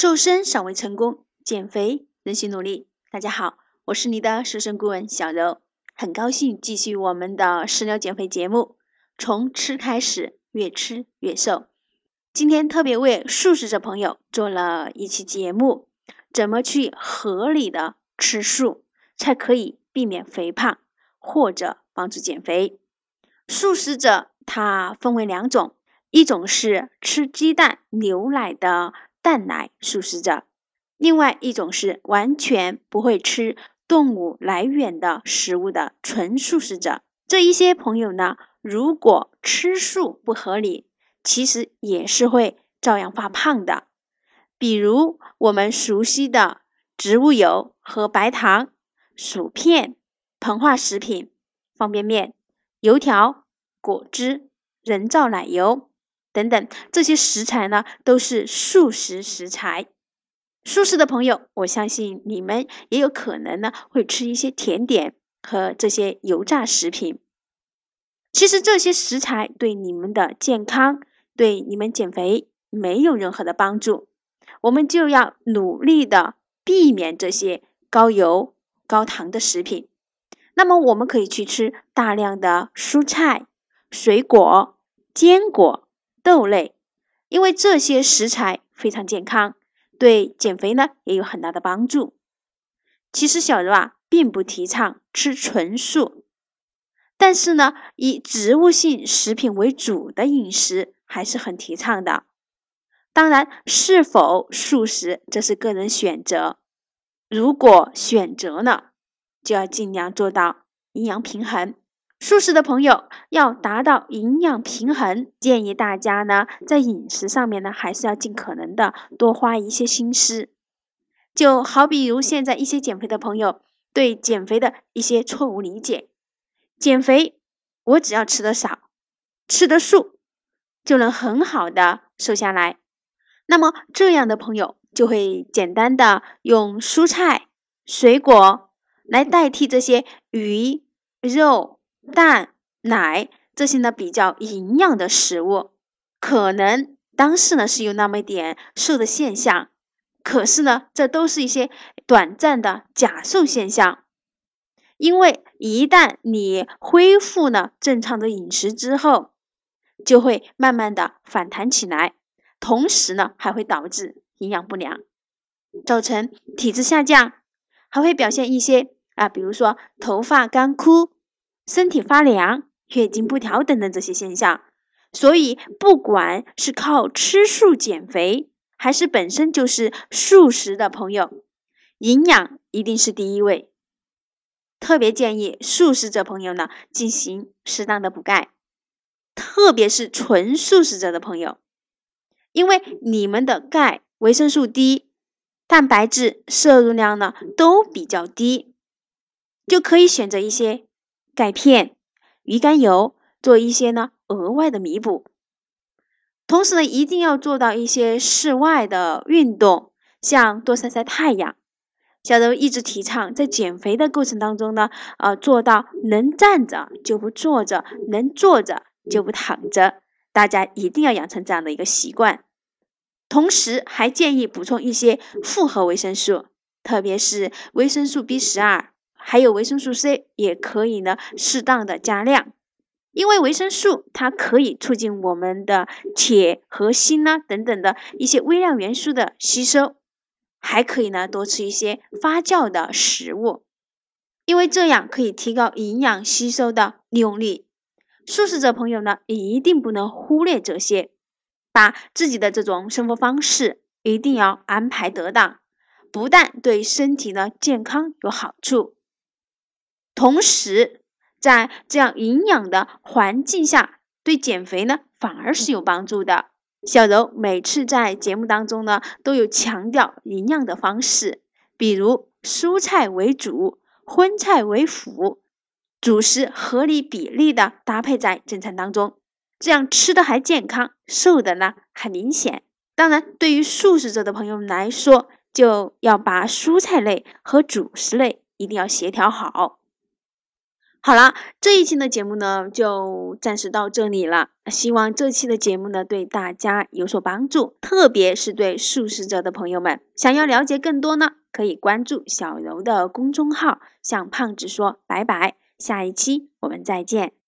瘦身尚未成功，减肥仍需努力。大家好，我是你的瘦身顾问小柔，很高兴继续我们的食疗减肥节目，从吃开始，越吃越瘦。今天特别为素食者朋友做了一期节目，怎么去合理的吃素，才可以避免肥胖或者帮助减肥？素食者它分为两种，一种是吃鸡蛋、牛奶的。蛋奶素食者，另外一种是完全不会吃动物来源的食物的纯素食者。这一些朋友呢，如果吃素不合理，其实也是会照样发胖的。比如我们熟悉的植物油和白糖、薯片、膨化食品、方便面、油条、果汁、人造奶油。等等，这些食材呢都是素食食材。素食的朋友，我相信你们也有可能呢会吃一些甜点和这些油炸食品。其实这些食材对你们的健康、对你们减肥没有任何的帮助。我们就要努力的避免这些高油、高糖的食品。那么我们可以去吃大量的蔬菜、水果、坚果。豆类，因为这些食材非常健康，对减肥呢也有很大的帮助。其实小柔啊，并不提倡吃纯素，但是呢，以植物性食品为主的饮食还是很提倡的。当然，是否素食这是个人选择。如果选择了，就要尽量做到营养平衡。素食的朋友要达到营养平衡，建议大家呢在饮食上面呢还是要尽可能的多花一些心思。就好比如现在一些减肥的朋友对减肥的一些错误理解，减肥我只要吃的少，吃的素就能很好的瘦下来。那么这样的朋友就会简单的用蔬菜、水果来代替这些鱼肉。蛋奶这些呢比较营养的食物，可能当时呢是有那么一点瘦的现象，可是呢这都是一些短暂的假瘦现象，因为一旦你恢复了正常的饮食之后，就会慢慢的反弹起来，同时呢还会导致营养不良，造成体质下降，还会表现一些啊比如说头发干枯。身体发凉、月经不调等等这些现象，所以不管是靠吃素减肥，还是本身就是素食的朋友，营养一定是第一位。特别建议素食者朋友呢进行适当的补钙，特别是纯素食者的朋友，因为你们的钙、维生素 D、蛋白质摄入量呢都比较低，就可以选择一些。钙片、鱼肝油做一些呢额外的弥补，同时呢一定要做到一些室外的运动，像多晒晒太阳。小柔一直提倡在减肥的过程当中呢，呃，做到能站着就不坐着，能坐着就不躺着。大家一定要养成这样的一个习惯。同时还建议补充一些复合维生素，特别是维生素 B 十二。还有维生素 C 也可以呢，适当的加量，因为维生素它可以促进我们的铁和锌呢等等的一些微量元素的吸收，还可以呢多吃一些发酵的食物，因为这样可以提高营养吸收的利用率。素食者朋友呢也一定不能忽略这些，把自己的这种生活方式一定要安排得当，不但对身体呢健康有好处。同时，在这样营养的环境下，对减肥呢反而是有帮助的。小柔每次在节目当中呢，都有强调营养的方式，比如蔬菜为主，荤菜为辅，主食合理比例的搭配在正餐当中，这样吃的还健康，瘦的呢还明显。当然，对于素食者的朋友们来说，就要把蔬菜类和主食类一定要协调好。好了，这一期的节目呢，就暂时到这里了。希望这期的节目呢，对大家有所帮助，特别是对素食者的朋友们，想要了解更多呢，可以关注小柔的公众号，向胖子说拜拜。下一期我们再见。